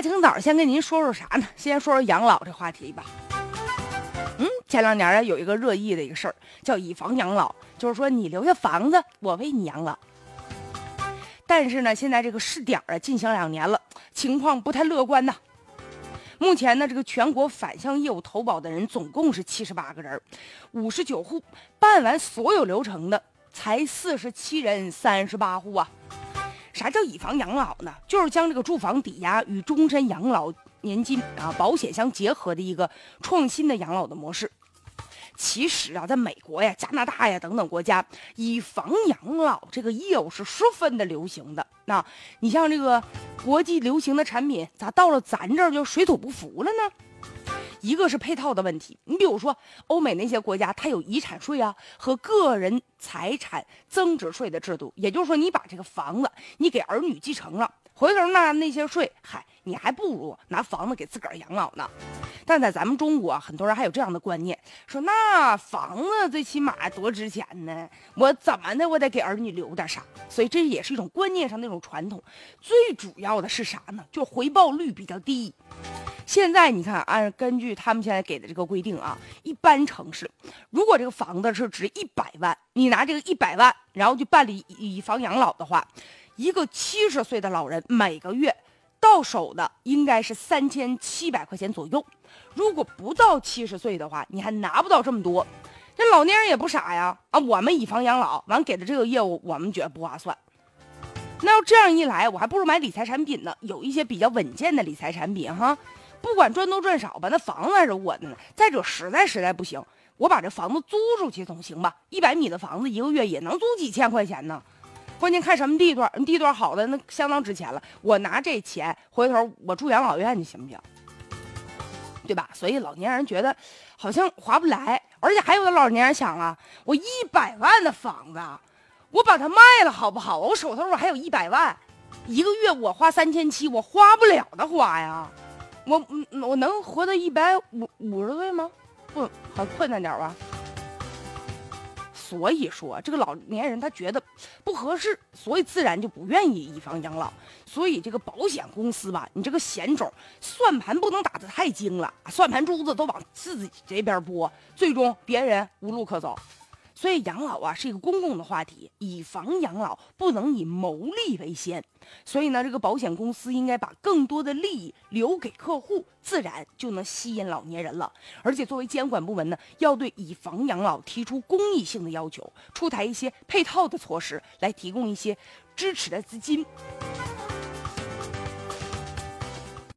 大清早先跟您说说啥呢？先说说养老这话题吧。嗯，前两年啊有一个热议的一个事儿，叫以房养老，就是说你留下房子，我为你养老。但是呢，现在这个试点啊进行两年了，情况不太乐观呐。目前呢，这个全国反向业务投保的人总共是七十八个人，五十九户，办完所有流程的才四十七人，三十八户啊。啥叫以房养老呢？就是将这个住房抵押与终身养老年金啊保险相结合的一个创新的养老的模式。其实啊，在美国呀、加拿大呀等等国家，以房养老这个业务是十分的流行的。那你像这个国际流行的产品，咋到了咱这儿就水土不服了呢？一个是配套的问题，你比如说欧美那些国家，它有遗产税啊和个人财产增值税的制度，也就是说，你把这个房子你给儿女继承了，回头那那些税，嗨，你还不如拿房子给自个儿养老呢。但在咱们中国，很多人还有这样的观念，说那房子最起码多值钱呢，我怎么的我得给儿女留点啥，所以这也是一种观念上那种传统。最主要的是啥呢？就回报率比较低。现在你看，按根据他们现在给的这个规定啊，一般城市，如果这个房子是值一百万，你拿这个一百万，然后去办理以房养老的话，一个七十岁的老人每个月到手的应该是三千七百块钱左右。如果不到七十岁的话，你还拿不到这么多。这老年人也不傻呀，啊，我们以房养老完给的这个业务，我们觉得不划算。那要这样一来，我还不如买理财产品呢，有一些比较稳健的理财产品哈。不管赚多赚少吧，那房子还是我的呢。再者，实在实在不行，我把这房子租出去总行吧？一百米的房子，一个月也能租几千块钱呢。关键看什么地段，地段好的那相当值钱了。我拿这钱回头我住养老院去行不行？对吧？所以老年人觉得好像划不来，而且还有的老年人想啊，我一百万的房子，我把它卖了好不好？我手头我还有一百万，一个月我花三千七，我花不了的花呀。我嗯，我能活到一百五五十岁吗？不，很困难点吧。所以说，这个老年人他觉得不合适，所以自然就不愿意以房养老。所以这个保险公司吧，你这个险种算盘不能打得太精了，算盘珠子都往自己这边拨，最终别人无路可走。所以养老啊是一个公共的话题，以房养老不能以牟利为先。所以呢，这个保险公司应该把更多的利益留给客户，自然就能吸引老年人了。而且作为监管部门呢，要对以房养老提出公益性的要求，出台一些配套的措施，来提供一些支持的资金。